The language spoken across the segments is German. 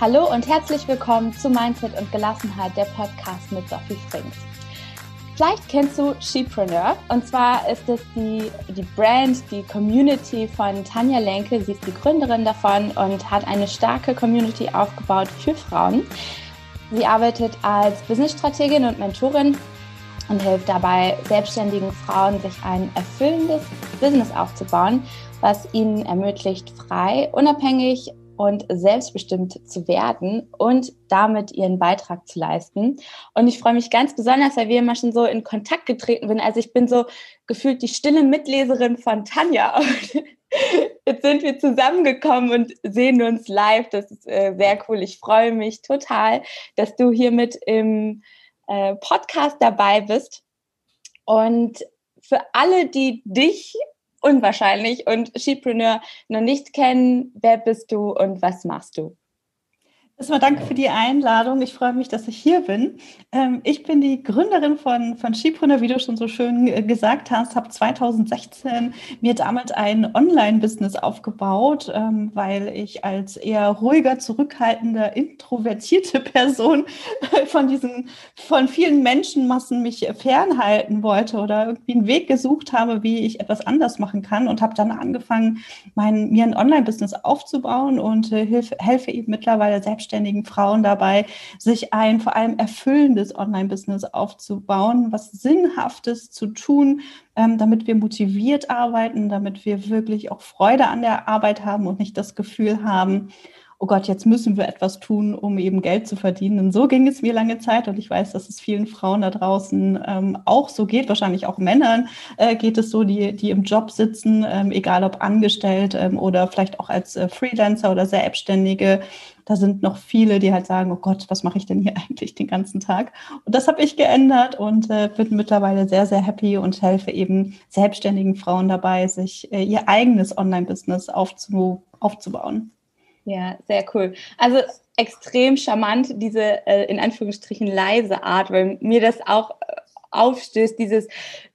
Hallo und herzlich willkommen zu Mindset und Gelassenheit, der Podcast mit Sophie Frings. Vielleicht kennst du Shepreneur und zwar ist es die, die Brand, die Community von Tanja Lenke. Sie ist die Gründerin davon und hat eine starke Community aufgebaut für Frauen. Sie arbeitet als Businessstrategin und Mentorin und hilft dabei, selbstständigen Frauen sich ein erfüllendes Business aufzubauen, was ihnen ermöglicht, frei, unabhängig und selbstbestimmt zu werden und damit ihren Beitrag zu leisten. Und ich freue mich ganz besonders, weil wir immer schon so in Kontakt getreten sind. Also ich bin so gefühlt die stille Mitleserin von Tanja. Und jetzt sind wir zusammengekommen und sehen uns live. Das ist äh, sehr cool. Ich freue mich total, dass du hier mit im äh, Podcast dabei bist. Und für alle, die dich unwahrscheinlich und Skipreneur noch nicht kennen, wer bist du und was machst du? Erstmal danke für die Einladung. Ich freue mich, dass ich hier bin. Ähm, ich bin die Gründerin von, von Skipreneur, wie du schon so schön äh, gesagt hast, habe 2016 mir damals ein Online-Business aufgebaut, ähm, weil ich als eher ruhiger, zurückhaltender, introvertierte Person von diesen, von vielen Menschenmassen mich fernhalten wollte oder irgendwie einen Weg gesucht habe, wie ich etwas anders machen kann und habe dann angefangen, mein, mir ein Online-Business aufzubauen und äh, helfe, helfe eben mittlerweile selbst selbstständigen Frauen dabei, sich ein vor allem erfüllendes Online-Business aufzubauen, was Sinnhaftes zu tun, ähm, damit wir motiviert arbeiten, damit wir wirklich auch Freude an der Arbeit haben und nicht das Gefühl haben, oh Gott, jetzt müssen wir etwas tun, um eben Geld zu verdienen. Und so ging es mir lange Zeit und ich weiß, dass es vielen Frauen da draußen ähm, auch so geht, wahrscheinlich auch Männern äh, geht es so, die, die im Job sitzen, ähm, egal ob angestellt ähm, oder vielleicht auch als äh, Freelancer oder Selbstständige. Da sind noch viele, die halt sagen, oh Gott, was mache ich denn hier eigentlich den ganzen Tag? Und das habe ich geändert und äh, bin mittlerweile sehr, sehr happy und helfe eben selbstständigen Frauen dabei, sich äh, ihr eigenes Online-Business aufzu aufzubauen. Ja, sehr cool. Also extrem charmant, diese äh, in Anführungsstrichen leise Art, weil mir das auch äh, aufstößt, dieses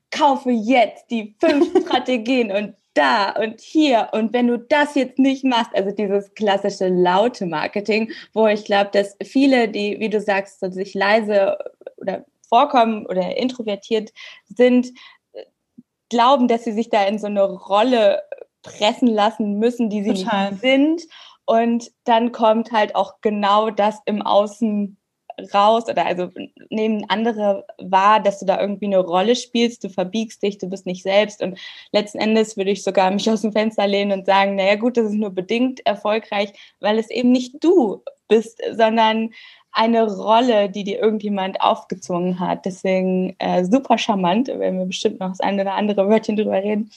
kaufe jetzt die fünf Strategien und da und hier und wenn du das jetzt nicht machst, also dieses klassische laute Marketing, wo ich glaube, dass viele, die, wie du sagst, so sich leise oder vorkommen oder introvertiert sind, glauben, dass sie sich da in so eine Rolle pressen lassen müssen, die sie Total. nicht sind und dann kommt halt auch genau das im Außen raus oder also nehmen andere wahr, dass du da irgendwie eine Rolle spielst, du verbiegst dich, du bist nicht selbst und letzten Endes würde ich sogar mich aus dem Fenster lehnen und sagen, naja gut, das ist nur bedingt erfolgreich, weil es eben nicht du bist, sondern eine Rolle, die dir irgendjemand aufgezwungen hat. Deswegen äh, super charmant, wenn wir bestimmt noch das eine oder andere Wörtchen drüber reden.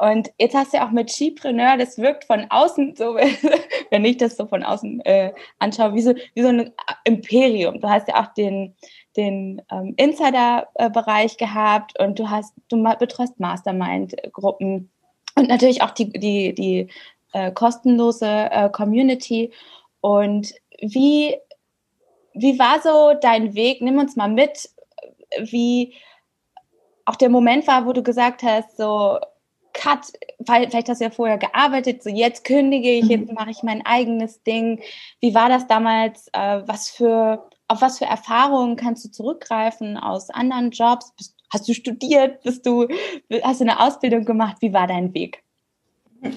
Und jetzt hast du ja auch mit Skipreneur, das wirkt von außen so, wenn ich das so von außen äh, anschaue, wie so, wie so ein Imperium. Du hast ja auch den, den ähm, Insider-Bereich gehabt und du hast, du betreust Mastermind-Gruppen und natürlich auch die, die, die äh, kostenlose äh, Community. Und wie, wie war so dein Weg? Nimm uns mal mit, wie auch der Moment war, wo du gesagt hast, so, Cut, vielleicht hast du ja vorher gearbeitet, so jetzt kündige ich, jetzt mhm. mache ich mein eigenes Ding. Wie war das damals? Äh, was für, auf was für Erfahrungen kannst du zurückgreifen aus anderen Jobs? hast du studiert? Bist du, hast du eine Ausbildung gemacht? Wie war dein Weg?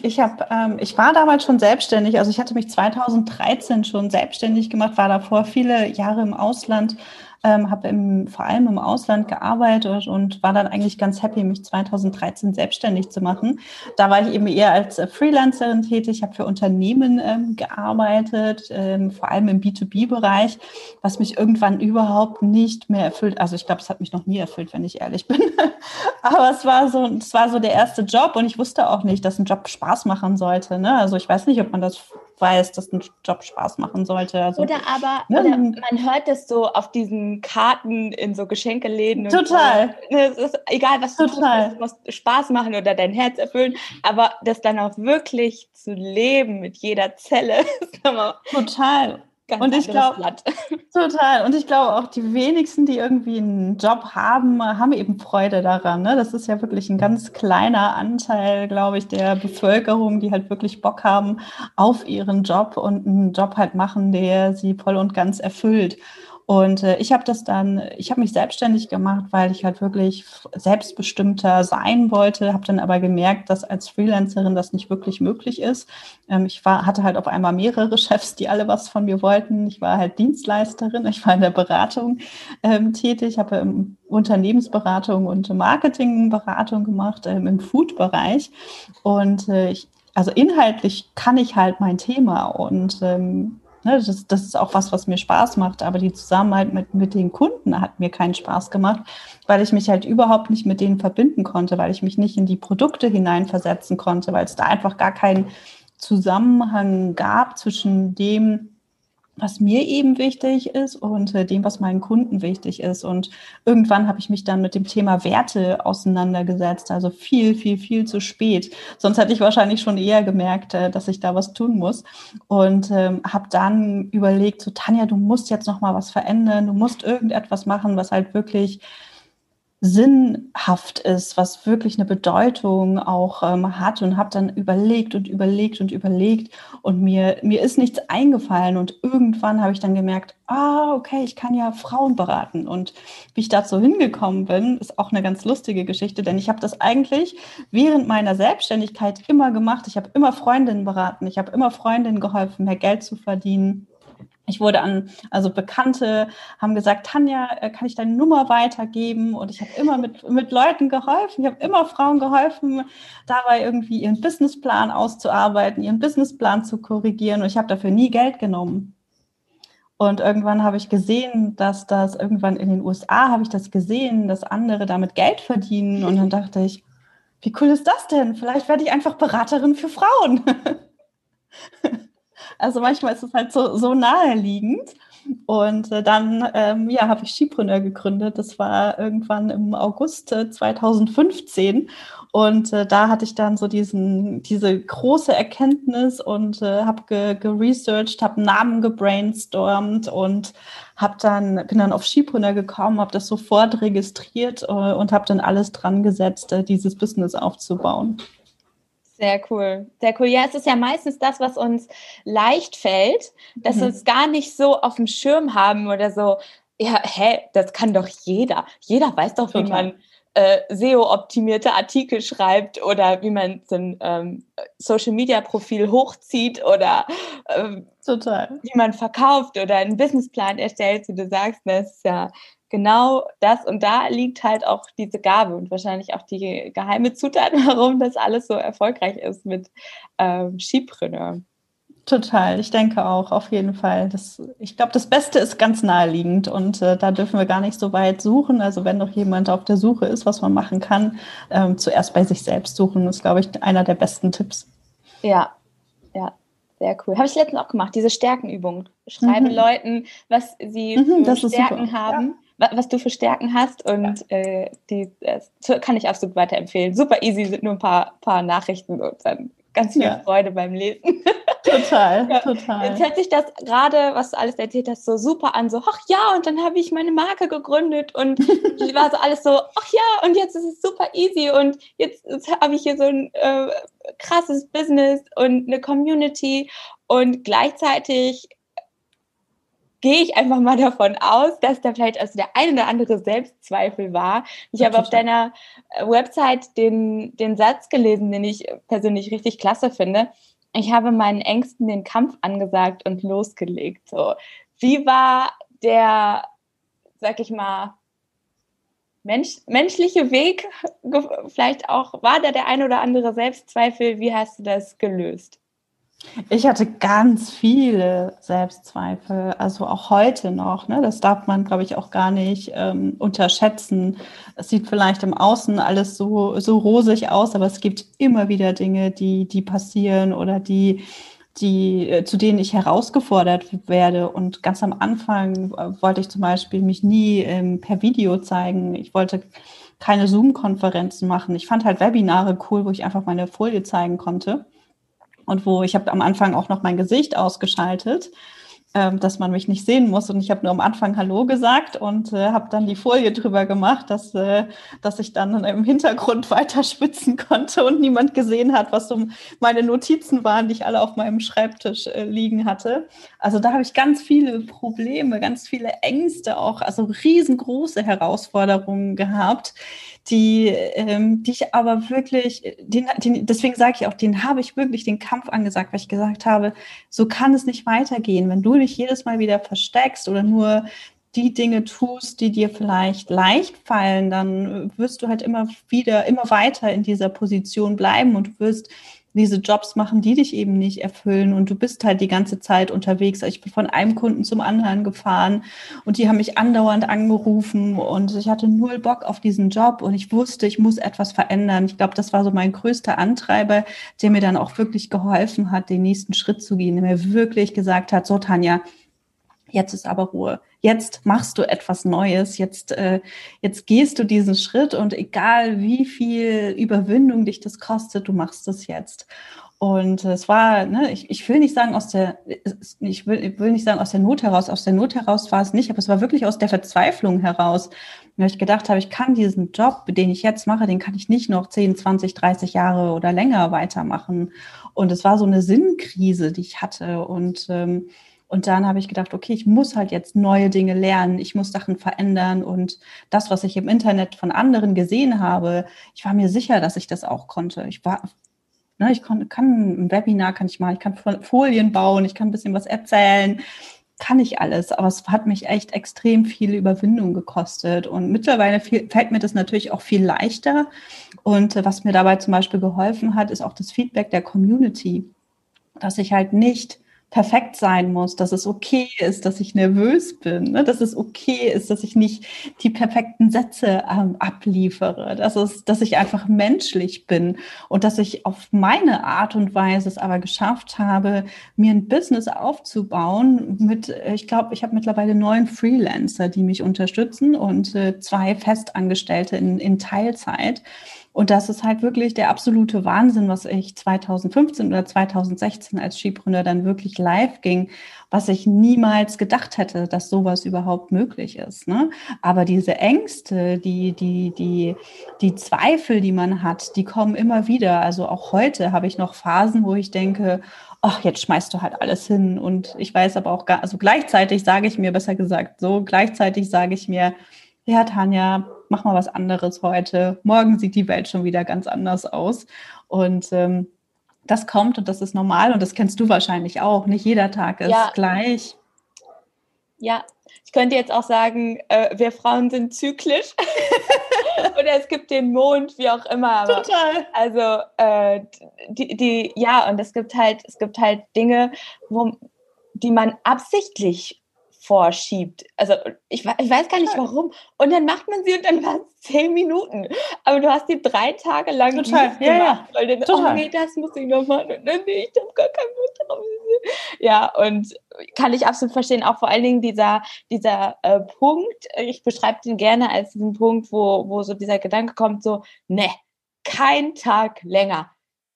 Ich habe, ähm, ich war damals schon selbstständig. Also ich hatte mich 2013 schon selbstständig gemacht, war davor viele Jahre im Ausland, ähm, habe vor allem im Ausland gearbeitet und war dann eigentlich ganz happy, mich 2013 selbstständig zu machen. Da war ich eben eher als äh, Freelancerin tätig, habe für Unternehmen ähm, gearbeitet, ähm, vor allem im B2B-Bereich, was mich irgendwann überhaupt nicht mehr erfüllt. Also ich glaube, es hat mich noch nie erfüllt, wenn ich ehrlich bin. Aber es war so, es war so der erste Job und ich wusste auch nicht, dass ein Job Spaß machen sollte. Ne? Also ich weiß nicht, ob man das weiß, dass ein Job Spaß machen sollte. Also, oder aber ne? oder man hört das so auf diesen Karten in so Geschenkeläden. Total. So. Ne, es ist egal, was du Total. tust, es muss Spaß machen oder dein Herz erfüllen, aber das dann auch wirklich zu leben mit jeder Zelle. Total. Ganz und ich glaube, total. Und ich glaube auch, die wenigsten, die irgendwie einen Job haben, haben eben Freude daran. Ne? Das ist ja wirklich ein ganz kleiner Anteil, glaube ich, der Bevölkerung, die halt wirklich Bock haben auf ihren Job und einen Job halt machen, der sie voll und ganz erfüllt. Und äh, ich habe das dann, ich habe mich selbstständig gemacht, weil ich halt wirklich selbstbestimmter sein wollte, habe dann aber gemerkt, dass als Freelancerin das nicht wirklich möglich ist. Ähm, ich war, hatte halt auf einmal mehrere Chefs, die alle was von mir wollten. Ich war halt Dienstleisterin, ich war in der Beratung ähm, tätig, habe ähm, Unternehmensberatung und Marketingberatung gemacht ähm, im Food-Bereich. Und äh, ich, also inhaltlich kann ich halt mein Thema und ähm, Ne, das, das ist auch was, was mir Spaß macht, aber die Zusammenarbeit mit, mit den Kunden hat mir keinen Spaß gemacht, weil ich mich halt überhaupt nicht mit denen verbinden konnte, weil ich mich nicht in die Produkte hineinversetzen konnte, weil es da einfach gar keinen Zusammenhang gab zwischen dem, was mir eben wichtig ist und äh, dem, was meinen Kunden wichtig ist. Und irgendwann habe ich mich dann mit dem Thema Werte auseinandergesetzt, also viel, viel, viel zu spät. Sonst hätte ich wahrscheinlich schon eher gemerkt, äh, dass ich da was tun muss. Und ähm, habe dann überlegt, so Tanja, du musst jetzt noch mal was verändern, du musst irgendetwas machen, was halt wirklich sinnhaft ist, was wirklich eine Bedeutung auch ähm, hat und habe dann überlegt und überlegt und überlegt und mir, mir ist nichts eingefallen und irgendwann habe ich dann gemerkt, ah, okay, ich kann ja Frauen beraten und wie ich dazu hingekommen bin, ist auch eine ganz lustige Geschichte, denn ich habe das eigentlich während meiner Selbstständigkeit immer gemacht. Ich habe immer Freundinnen beraten, ich habe immer Freundinnen geholfen, mehr Geld zu verdienen ich wurde an, also Bekannte haben gesagt, Tanja, äh, kann ich deine Nummer weitergeben? Und ich habe immer mit, mit Leuten geholfen. Ich habe immer Frauen geholfen, dabei irgendwie ihren Businessplan auszuarbeiten, ihren Businessplan zu korrigieren. Und ich habe dafür nie Geld genommen. Und irgendwann habe ich gesehen, dass das irgendwann in den USA habe ich das gesehen, dass andere damit Geld verdienen. Und dann dachte ich, wie cool ist das denn? Vielleicht werde ich einfach Beraterin für Frauen. Also manchmal ist es halt so, so naheliegend. Und äh, dann ähm, ja, habe ich Skipreneur gegründet. Das war irgendwann im August äh, 2015. Und äh, da hatte ich dann so diesen, diese große Erkenntnis und äh, habe ge geresearched, habe Namen gebrainstormt und habe dann, bin dann auf Skipreneur gekommen, habe das sofort registriert äh, und habe dann alles dran gesetzt, äh, dieses Business aufzubauen. Sehr cool, sehr cool. Ja, es ist ja meistens das, was uns leicht fällt, dass mhm. wir es gar nicht so auf dem Schirm haben oder so. Ja, hä, das kann doch jeder. Jeder weiß doch, Total. wie man äh, SEO-optimierte Artikel schreibt oder wie man so ein ähm, Social-Media-Profil hochzieht oder ähm, Total. wie man verkauft oder einen Businessplan erstellt, wie du sagst. Ne, das ist ja genau das und da liegt halt auch diese Gabe und wahrscheinlich auch die geheime Zutat, warum das alles so erfolgreich ist mit ähm, Skipreneur. Total, ich denke auch, auf jeden Fall. Das, ich glaube, das Beste ist ganz naheliegend und äh, da dürfen wir gar nicht so weit suchen. Also wenn noch jemand auf der Suche ist, was man machen kann, ähm, zuerst bei sich selbst suchen, ist, glaube ich, einer der besten Tipps. Ja, ja, sehr cool. Habe ich letztens auch gemacht, diese Stärkenübung. Schreibe mhm. Leuten, was sie mhm, für Stärken haben. Ja was du für Stärken hast und ja. äh, die kann ich absolut weiterempfehlen. Super easy, sind nur ein paar, paar Nachrichten und dann ganz viel ja. Freude beim Lesen. Total, ja. total. Jetzt hört sich das gerade, was du alles erzählt hast, so super an, so, ach ja, und dann habe ich meine Marke gegründet und war so alles so, ach ja, und jetzt ist es super easy und jetzt, jetzt habe ich hier so ein äh, krasses Business und eine Community und gleichzeitig gehe ich einfach mal davon aus, dass da vielleicht also der ein oder andere Selbstzweifel war. Ich habe auf deiner äh, Website den, den Satz gelesen, den ich persönlich richtig klasse finde. Ich habe meinen Ängsten den Kampf angesagt und losgelegt. So, wie war der, sag ich mal, Mensch, menschliche Weg? Vielleicht auch, war da der ein oder andere Selbstzweifel? Wie hast du das gelöst? Ich hatte ganz viele Selbstzweifel, also auch heute noch. Ne? Das darf man, glaube ich, auch gar nicht ähm, unterschätzen. Es sieht vielleicht im Außen alles so, so rosig aus, aber es gibt immer wieder Dinge, die, die passieren oder die, die, äh, zu denen ich herausgefordert werde. Und ganz am Anfang äh, wollte ich zum Beispiel mich nie ähm, per Video zeigen. Ich wollte keine Zoom-Konferenzen machen. Ich fand halt Webinare cool, wo ich einfach meine Folie zeigen konnte und wo ich habe am Anfang auch noch mein Gesicht ausgeschaltet. ähm, dass man mich nicht sehen muss. Und ich habe nur am Anfang Hallo gesagt und äh, habe dann die Folie drüber gemacht, dass, äh, dass ich dann im Hintergrund weiter spitzen konnte und niemand gesehen hat, was so meine Notizen waren, die ich alle auf meinem Schreibtisch äh, liegen hatte. Also da habe ich ganz viele Probleme, ganz viele Ängste auch, also riesengroße Herausforderungen gehabt die, ähm, die ich aber wirklich, den, den, deswegen sage ich auch, den habe ich wirklich den Kampf angesagt, weil ich gesagt habe, so kann es nicht weitergehen. Wenn du dich jedes Mal wieder versteckst oder nur die Dinge tust, die dir vielleicht leicht fallen, dann wirst du halt immer wieder, immer weiter in dieser Position bleiben und du wirst diese Jobs machen, die dich eben nicht erfüllen und du bist halt die ganze Zeit unterwegs. Ich bin von einem Kunden zum anderen gefahren und die haben mich andauernd angerufen und ich hatte null Bock auf diesen Job und ich wusste, ich muss etwas verändern. Ich glaube, das war so mein größter Antreiber, der mir dann auch wirklich geholfen hat, den nächsten Schritt zu gehen, der mir wirklich gesagt hat, so Tanja, jetzt ist aber Ruhe. Jetzt machst du etwas Neues. Jetzt, äh, jetzt gehst du diesen Schritt und egal wie viel Überwindung dich das kostet, du machst es jetzt. Und es war, ne, ich, ich will nicht sagen aus der, ich will, ich will nicht sagen aus der Not heraus, aus der Not heraus war es nicht, aber es war wirklich aus der Verzweiflung heraus. Weil ich gedacht habe, ich kann diesen Job, den ich jetzt mache, den kann ich nicht noch 10, 20, 30 Jahre oder länger weitermachen. Und es war so eine Sinnkrise, die ich hatte. Und ähm, und dann habe ich gedacht, okay, ich muss halt jetzt neue Dinge lernen, ich muss Sachen verändern. Und das, was ich im Internet von anderen gesehen habe, ich war mir sicher, dass ich das auch konnte. Ich war, ne, ich kann, kann ein Webinar kann ich mal, ich kann Folien bauen, ich kann ein bisschen was erzählen, kann ich alles, aber es hat mich echt extrem viel Überwindung gekostet. Und mittlerweile viel, fällt mir das natürlich auch viel leichter. Und äh, was mir dabei zum Beispiel geholfen hat, ist auch das Feedback der Community, dass ich halt nicht perfekt sein muss, dass es okay ist, dass ich nervös bin, ne? dass es okay ist, dass ich nicht die perfekten Sätze ähm, abliefere, dass, es, dass ich einfach menschlich bin und dass ich auf meine Art und Weise es aber geschafft habe, mir ein Business aufzubauen mit, äh, ich glaube, ich habe mittlerweile neun Freelancer, die mich unterstützen und äh, zwei Festangestellte in, in Teilzeit. Und das ist halt wirklich der absolute Wahnsinn, was ich 2015 oder 2016 als Skipreneur dann wirklich live ging, was ich niemals gedacht hätte, dass sowas überhaupt möglich ist. Ne? Aber diese Ängste, die, die, die, die Zweifel, die man hat, die kommen immer wieder. Also auch heute habe ich noch Phasen, wo ich denke, ach, jetzt schmeißt du halt alles hin. Und ich weiß aber auch, gar, also gleichzeitig sage ich mir, besser gesagt, so gleichzeitig sage ich mir, ja, Tanja, mach mal was anderes heute. Morgen sieht die Welt schon wieder ganz anders aus. Und ähm, das kommt und das ist normal und das kennst du wahrscheinlich auch. Nicht jeder Tag ist ja. gleich. Ja, ich könnte jetzt auch sagen, äh, wir Frauen sind zyklisch. Oder es gibt den Mond, wie auch immer. Aber, Total. Also äh, die, die, ja, und es gibt halt, es gibt halt Dinge, wo, die man absichtlich vorschiebt. Also ich, ich, weiß gar nicht warum. Und dann macht man sie und dann waren es zehn Minuten. Aber du hast die drei Tage lang Total. nicht ja, gemacht, ja. weil dann, Total. oh nee, das muss ich noch machen. Und dann, nee, ich habe gar keinen Mut drauf. Ja, und kann ich absolut verstehen. Auch vor allen Dingen dieser, dieser äh, Punkt, ich beschreibe den gerne als diesen Punkt, wo, wo so dieser Gedanke kommt, so, ne, kein Tag länger.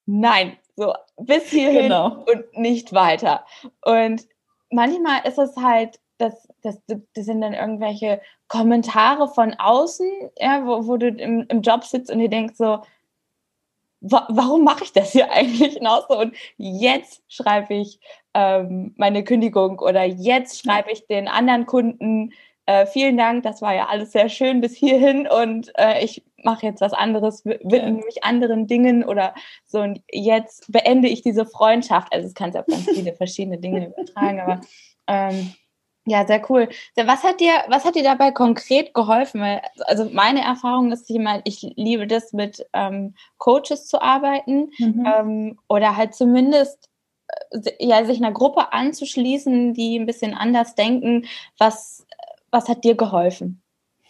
Nein, so bis hierhin genau. und nicht weiter. Und manchmal ist es halt das, das, das sind dann irgendwelche Kommentare von außen, ja, wo, wo du im, im Job sitzt und dir denkst so, wa warum mache ich das hier eigentlich noch so? Und jetzt schreibe ich ähm, meine Kündigung oder jetzt schreibe ich den anderen Kunden, äh, vielen Dank, das war ja alles sehr schön bis hierhin und äh, ich mache jetzt was anderes, widme mich anderen Dingen oder so und jetzt beende ich diese Freundschaft. Also es kann sich auf ganz viele verschiedene Dinge übertragen, aber ähm, ja, sehr cool. Was hat dir, was hat dir dabei konkret geholfen? Also meine Erfahrung ist jemand, ich liebe das, mit ähm, Coaches zu arbeiten mhm. ähm, oder halt zumindest äh, ja, sich einer Gruppe anzuschließen, die ein bisschen anders denken. Was, was hat dir geholfen?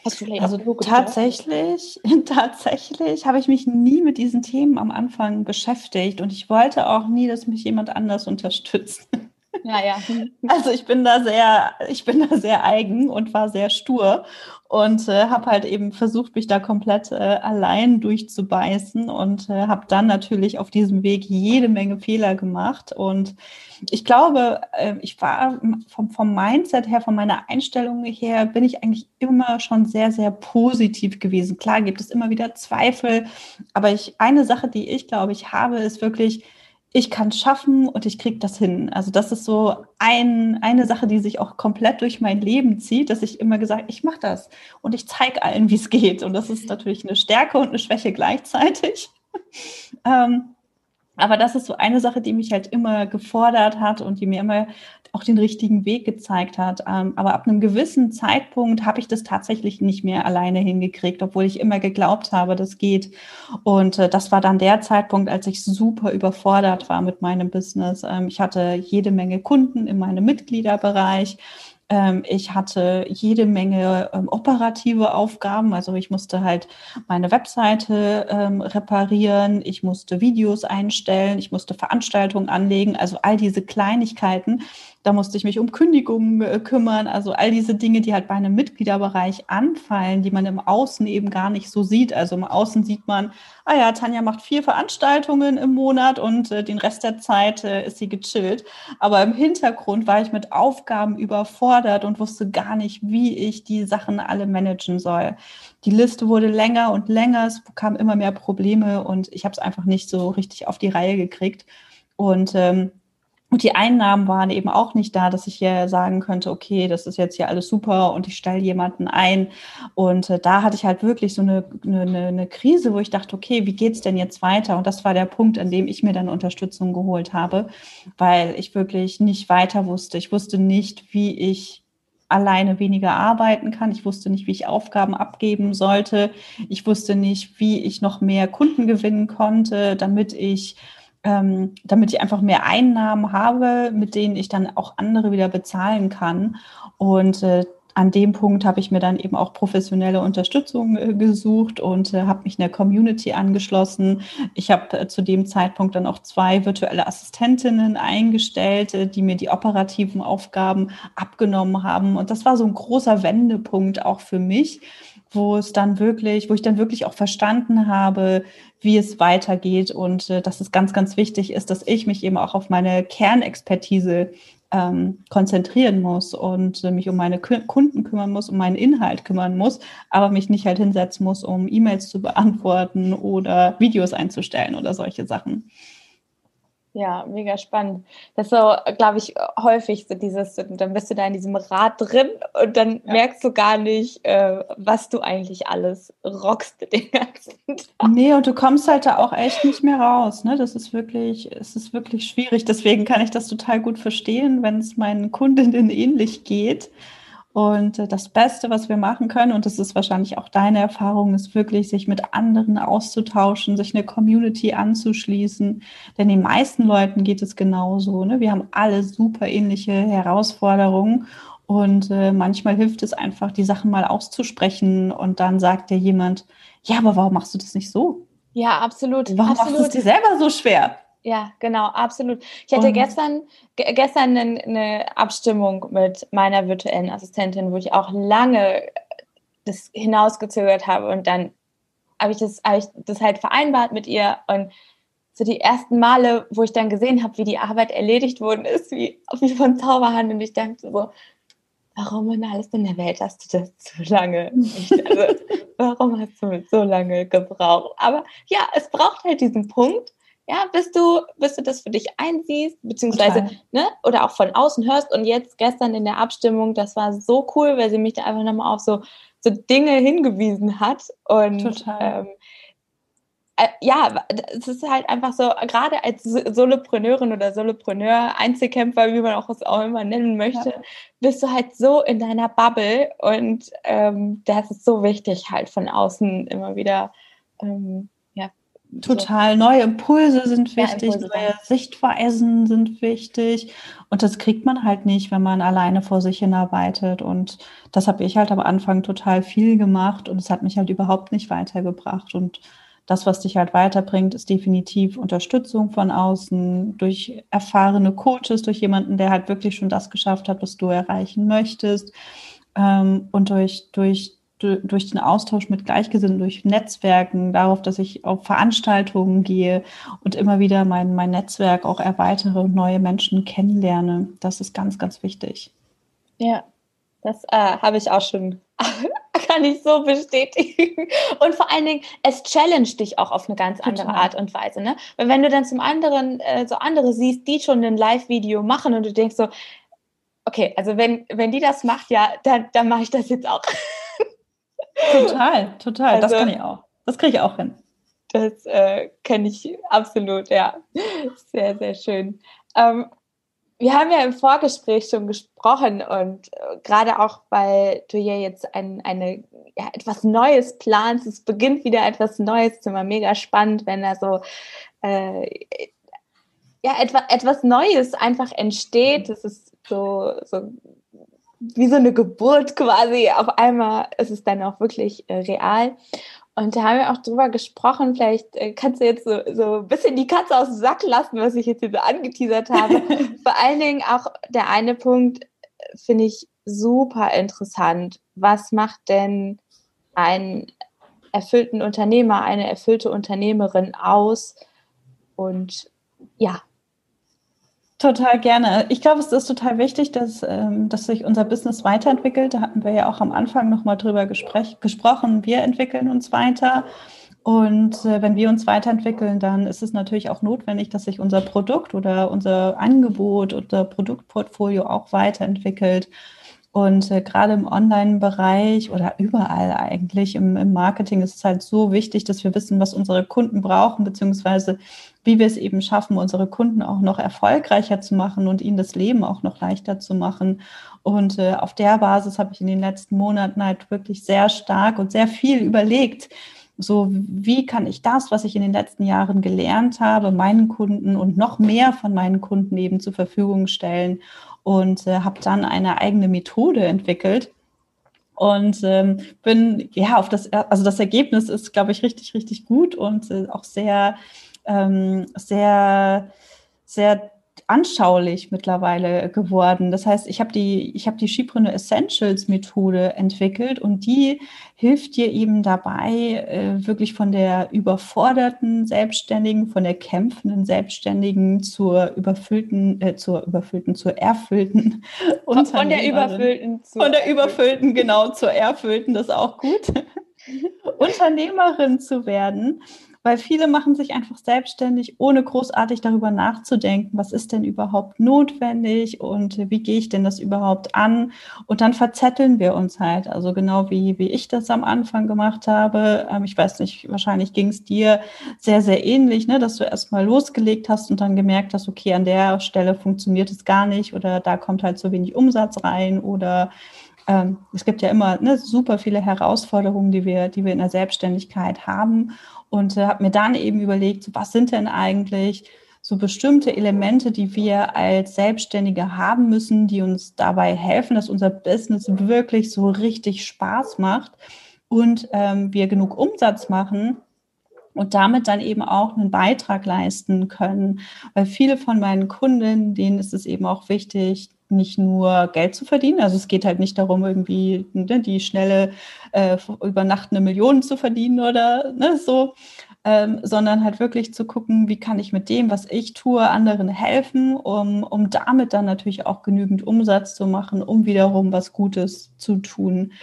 Hast du vielleicht also tatsächlich, tatsächlich habe ich mich nie mit diesen Themen am Anfang beschäftigt und ich wollte auch nie, dass mich jemand anders unterstützt. Ja, ja. Also ich bin da sehr, ich bin da sehr eigen und war sehr stur und äh, habe halt eben versucht, mich da komplett äh, allein durchzubeißen und äh, habe dann natürlich auf diesem Weg jede Menge Fehler gemacht. Und ich glaube, äh, ich war vom, vom Mindset her, von meiner Einstellung her, bin ich eigentlich immer schon sehr, sehr positiv gewesen. Klar gibt es immer wieder Zweifel, aber ich, eine Sache, die ich glaube ich habe, ist wirklich, ich kann es schaffen und ich kriege das hin. Also das ist so ein, eine Sache, die sich auch komplett durch mein Leben zieht, dass ich immer gesagt, ich mache das und ich zeige allen, wie es geht. Und das ist natürlich eine Stärke und eine Schwäche gleichzeitig. ähm, aber das ist so eine Sache, die mich halt immer gefordert hat und die mir immer auch den richtigen Weg gezeigt hat. Ähm, aber ab einem gewissen Zeitpunkt habe ich das tatsächlich nicht mehr alleine hingekriegt, obwohl ich immer geglaubt habe, das geht. Und äh, das war dann der Zeitpunkt, als ich super überfordert war mit meinem Business. Ähm, ich hatte jede Menge Kunden in meinem Mitgliederbereich. Ähm, ich hatte jede Menge ähm, operative Aufgaben. Also ich musste halt meine Webseite ähm, reparieren, ich musste Videos einstellen, ich musste Veranstaltungen anlegen. Also all diese Kleinigkeiten, da musste ich mich um Kündigungen äh, kümmern. Also all diese Dinge, die halt bei einem Mitgliederbereich anfallen, die man im Außen eben gar nicht so sieht. Also im Außen sieht man, ah ja, Tanja macht vier Veranstaltungen im Monat und äh, den Rest der Zeit äh, ist sie gechillt. Aber im Hintergrund war ich mit Aufgaben überfordert und wusste gar nicht, wie ich die Sachen alle managen soll. Die Liste wurde länger und länger, es kamen immer mehr Probleme und ich habe es einfach nicht so richtig auf die Reihe gekriegt. Und ähm, und die Einnahmen waren eben auch nicht da, dass ich hier sagen könnte, okay, das ist jetzt hier alles super und ich stelle jemanden ein. Und äh, da hatte ich halt wirklich so eine, eine, eine Krise, wo ich dachte, okay, wie geht's denn jetzt weiter? Und das war der Punkt, an dem ich mir dann Unterstützung geholt habe, weil ich wirklich nicht weiter wusste. Ich wusste nicht, wie ich alleine weniger arbeiten kann. Ich wusste nicht, wie ich Aufgaben abgeben sollte. Ich wusste nicht, wie ich noch mehr Kunden gewinnen konnte, damit ich ähm, damit ich einfach mehr Einnahmen habe, mit denen ich dann auch andere wieder bezahlen kann. Und äh, an dem Punkt habe ich mir dann eben auch professionelle Unterstützung äh, gesucht und äh, habe mich in der Community angeschlossen. Ich habe äh, zu dem Zeitpunkt dann auch zwei virtuelle Assistentinnen eingestellt, äh, die mir die operativen Aufgaben abgenommen haben. Und das war so ein großer Wendepunkt auch für mich, wo es dann wirklich, wo ich dann wirklich auch verstanden habe, wie es weitergeht und äh, dass es ganz, ganz wichtig ist, dass ich mich eben auch auf meine Kernexpertise ähm, konzentrieren muss und äh, mich um meine K Kunden kümmern muss, um meinen Inhalt kümmern muss, aber mich nicht halt hinsetzen muss, um E-Mails zu beantworten oder Videos einzustellen oder solche Sachen. Ja, mega spannend. Das ist so, glaube ich, häufig so dieses, dann bist du da in diesem Rad drin und dann ja. merkst du gar nicht, äh, was du eigentlich alles rockst den ganzen Tag. Nee, und du kommst halt da auch echt nicht mehr raus. Ne? Das ist wirklich, es ist wirklich schwierig. Deswegen kann ich das total gut verstehen, wenn es meinen Kundinnen ähnlich geht und äh, das Beste, was wir machen können, und das ist wahrscheinlich auch deine Erfahrung, ist wirklich, sich mit anderen auszutauschen, sich eine Community anzuschließen. Denn den meisten Leuten geht es genauso. Ne? Wir haben alle super ähnliche Herausforderungen. Und äh, manchmal hilft es einfach, die Sachen mal auszusprechen. Und dann sagt dir jemand, ja, aber warum machst du das nicht so? Ja, absolut. Warum absolut. machst du es dir selber so schwer? Ja, genau, absolut. Ich hatte und gestern, gestern eine, eine, Abstimmung mit meiner virtuellen Assistentin, wo ich auch lange das hinausgezögert habe und dann habe ich, das, habe ich das halt vereinbart mit ihr und so die ersten Male, wo ich dann gesehen habe, wie die Arbeit erledigt worden ist, wie, wie von Zauberhand und ich dachte so, warum in alles in der Welt hast du das so lange? Also, warum hast du mit so lange gebraucht? Aber ja, es braucht halt diesen Punkt, ja, bis du, bis du das für dich einsiehst, beziehungsweise, ne, oder auch von außen hörst. Und jetzt gestern in der Abstimmung, das war so cool, weil sie mich da einfach nochmal auf so, so Dinge hingewiesen hat. Und Total. Ähm, äh, ja, es ist halt einfach so, gerade als Solopreneurin oder Solopreneur, Einzelkämpfer, wie man auch es auch immer nennen möchte, ja. bist du halt so in deiner Bubble und ähm, das ist so wichtig, halt von außen immer wieder ähm, Total. Neue Impulse sind wichtig, ja, neue Sichtweisen sind wichtig. Und das kriegt man halt nicht, wenn man alleine vor sich hinarbeitet. Und das habe ich halt am Anfang total viel gemacht und es hat mich halt überhaupt nicht weitergebracht. Und das, was dich halt weiterbringt, ist definitiv Unterstützung von außen, durch erfahrene Coaches, durch jemanden, der halt wirklich schon das geschafft hat, was du erreichen möchtest. Ähm, und durch, durch durch den Austausch mit Gleichgesinnten, durch Netzwerken, darauf, dass ich auf Veranstaltungen gehe und immer wieder mein, mein Netzwerk auch erweitere und neue Menschen kennenlerne. Das ist ganz, ganz wichtig. Ja, das äh, habe ich auch schon, kann ich so bestätigen. Und vor allen Dingen, es challenge dich auch auf eine ganz andere Total. Art und Weise. Ne? Weil wenn du dann zum anderen äh, so andere siehst, die schon ein Live-Video machen und du denkst so, okay, also wenn, wenn die das macht, ja, dann, dann mache ich das jetzt auch. Total, total. Also, das kann ich auch. Das kriege ich auch hin. Das äh, kenne ich absolut, ja. Sehr, sehr schön. Ähm, wir haben ja im Vorgespräch schon gesprochen und äh, gerade auch, weil du ja jetzt ein, eine, ja, etwas Neues planst, es beginnt wieder etwas Neues, ist immer mega spannend, wenn da so äh, ja, etwa, etwas Neues einfach entsteht. Das ist so, so wie so eine Geburt quasi. Auf einmal ist es dann auch wirklich äh, real. Und da haben wir auch drüber gesprochen, vielleicht äh, kannst du jetzt so, so ein bisschen die Katze aus dem Sack lassen, was ich jetzt hier so angeteasert habe. Vor allen Dingen auch der eine Punkt äh, finde ich super interessant. Was macht denn einen erfüllten Unternehmer, eine erfüllte Unternehmerin aus? Und ja, Total gerne. Ich glaube, es ist total wichtig, dass, ähm, dass sich unser Business weiterentwickelt. Da hatten wir ja auch am Anfang nochmal drüber gesprochen. Wir entwickeln uns weiter. Und äh, wenn wir uns weiterentwickeln, dann ist es natürlich auch notwendig, dass sich unser Produkt oder unser Angebot oder Produktportfolio auch weiterentwickelt. Und äh, gerade im Online-Bereich oder überall eigentlich im, im, Marketing ist es halt so wichtig, dass wir wissen, was unsere Kunden brauchen, beziehungsweise wie wir es eben schaffen, unsere Kunden auch noch erfolgreicher zu machen und ihnen das Leben auch noch leichter zu machen. Und äh, auf der Basis habe ich in den letzten Monaten halt wirklich sehr stark und sehr viel überlegt, so wie kann ich das, was ich in den letzten Jahren gelernt habe, meinen Kunden und noch mehr von meinen Kunden eben zur Verfügung stellen und äh, habe dann eine eigene Methode entwickelt und ähm, bin ja auf das also das Ergebnis ist glaube ich richtig richtig gut und äh, auch sehr ähm, sehr sehr anschaulich mittlerweile geworden. Das heißt, ich habe die, ich habe die Skipreneur Essentials Methode entwickelt und die hilft dir eben dabei, äh, wirklich von der überforderten Selbstständigen, von der kämpfenden Selbstständigen zur überfüllten, äh, zur überfüllten, zur erfüllten von, von der überfüllten von der überfüllten, genau, zur erfüllten, das ist auch gut. Unternehmerin zu werden weil viele machen sich einfach selbstständig, ohne großartig darüber nachzudenken, was ist denn überhaupt notwendig und wie gehe ich denn das überhaupt an? Und dann verzetteln wir uns halt. Also genau wie, wie ich das am Anfang gemacht habe. Ähm, ich weiß nicht, wahrscheinlich ging es dir sehr, sehr ähnlich, ne? dass du erstmal losgelegt hast und dann gemerkt hast, okay, an der Stelle funktioniert es gar nicht oder da kommt halt zu wenig Umsatz rein oder ähm, es gibt ja immer ne, super viele Herausforderungen, die wir, die wir in der Selbstständigkeit haben und äh, habe mir dann eben überlegt, was sind denn eigentlich so bestimmte Elemente, die wir als Selbstständige haben müssen, die uns dabei helfen, dass unser Business wirklich so richtig Spaß macht und ähm, wir genug Umsatz machen, und damit dann eben auch einen Beitrag leisten können. Weil viele von meinen Kunden, denen ist es eben auch wichtig, nicht nur Geld zu verdienen. Also es geht halt nicht darum, irgendwie ne, die schnelle äh, über Nacht eine Million zu verdienen oder ne, so, ähm, sondern halt wirklich zu gucken, wie kann ich mit dem, was ich tue, anderen helfen, um, um damit dann natürlich auch genügend Umsatz zu machen, um wiederum was Gutes zu tun.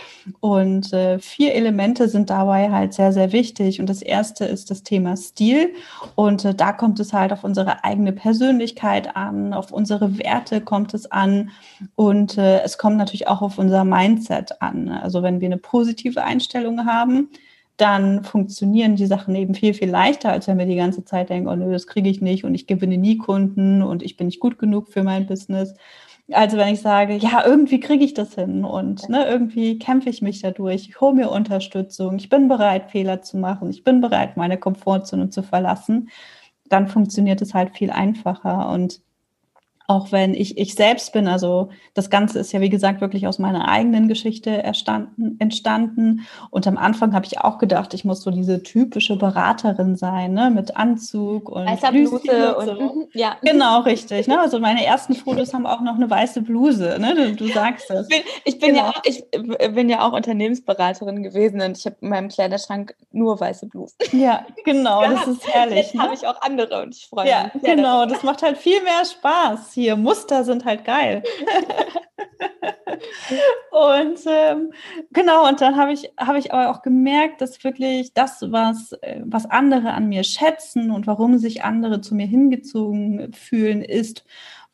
Und äh, vier Elemente sind dabei halt sehr, sehr wichtig. Und das erste ist das Thema Stil. Und äh, da kommt es halt auf unsere eigene Persönlichkeit an, auf unsere Werte kommt es an und äh, es kommt natürlich auch auf unser Mindset an. Also wenn wir eine positive Einstellung haben, dann funktionieren die Sachen eben viel, viel leichter, als wenn wir die ganze Zeit denken, oh nö, das kriege ich nicht und ich gewinne nie Kunden und ich bin nicht gut genug für mein Business. Also wenn ich sage, ja, irgendwie kriege ich das hin und ne, irgendwie kämpfe ich mich dadurch, ich hole mir Unterstützung, ich bin bereit, Fehler zu machen, ich bin bereit, meine Komfortzone zu verlassen, dann funktioniert es halt viel einfacher. Und auch wenn ich ich selbst bin. Also das Ganze ist ja, wie gesagt, wirklich aus meiner eigenen Geschichte erstanden, entstanden. Und am Anfang habe ich auch gedacht, ich muss so diese typische Beraterin sein, ne? mit Anzug und Weißer Bluse und, und mhm, ja. Genau, richtig. Ne? Also meine ersten Fotos haben auch noch eine weiße Bluse. Ne? Du, du sagst es. Ich bin, ich bin genau. ja auch, ich bin ja auch Unternehmensberaterin gewesen und ich habe in meinem Kleiderschrank nur weiße Blusen. Ja, genau. Ja, das ist herrlich. Jetzt ne? habe ich auch andere und ich freue ja, mich. Ja, genau. Das macht halt viel mehr Spaß hier. Muster sind halt geil. und ähm, genau, und dann habe ich, habe ich aber auch gemerkt, dass wirklich das, was, äh, was andere an mir schätzen und warum sich andere zu mir hingezogen fühlen, ist,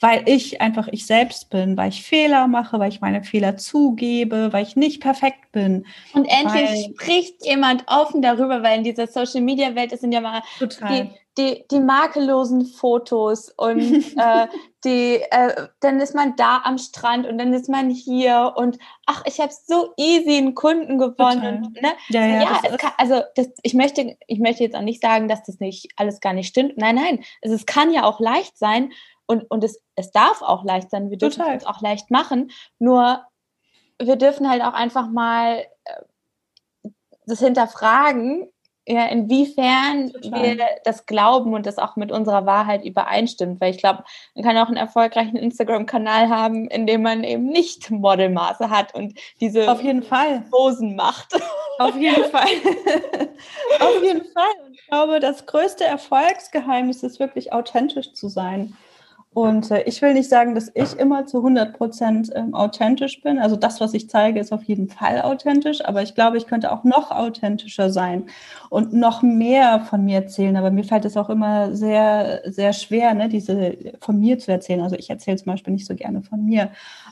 weil ich einfach ich selbst bin, weil ich Fehler mache, weil ich meine Fehler zugebe, weil ich nicht perfekt bin. Und endlich spricht jemand offen darüber, weil in dieser Social Media Welt sind ja mal die, die, die makellosen Fotos und äh, die, äh, dann ist man da am Strand und dann ist man hier und ach, ich habe so easy einen Kunden gewonnen. Und, ne? Ja, ja, ja das kann, also das, ich möchte, ich möchte jetzt auch nicht sagen, dass das nicht alles gar nicht stimmt. Nein, nein, also es kann ja auch leicht sein und, und es, es darf auch leicht sein. Wir dürfen es auch leicht machen. Nur wir dürfen halt auch einfach mal äh, das hinterfragen, ja, inwiefern wir das glauben und das auch mit unserer Wahrheit übereinstimmt. Weil ich glaube, man kann auch einen erfolgreichen Instagram-Kanal haben, in dem man eben nicht Modelmaße hat und diese Auf jeden Fall. Posen macht. Auf jeden Fall. Auf jeden Fall. Und ich glaube, das größte Erfolgsgeheimnis ist wirklich authentisch zu sein. Und äh, ich will nicht sagen, dass ich immer zu 100 Prozent ähm, authentisch bin. Also das, was ich zeige, ist auf jeden Fall authentisch. Aber ich glaube, ich könnte auch noch authentischer sein und noch mehr von mir erzählen. Aber mir fällt es auch immer sehr, sehr schwer, ne, diese von mir zu erzählen. Also ich erzähle zum Beispiel nicht so gerne von mir.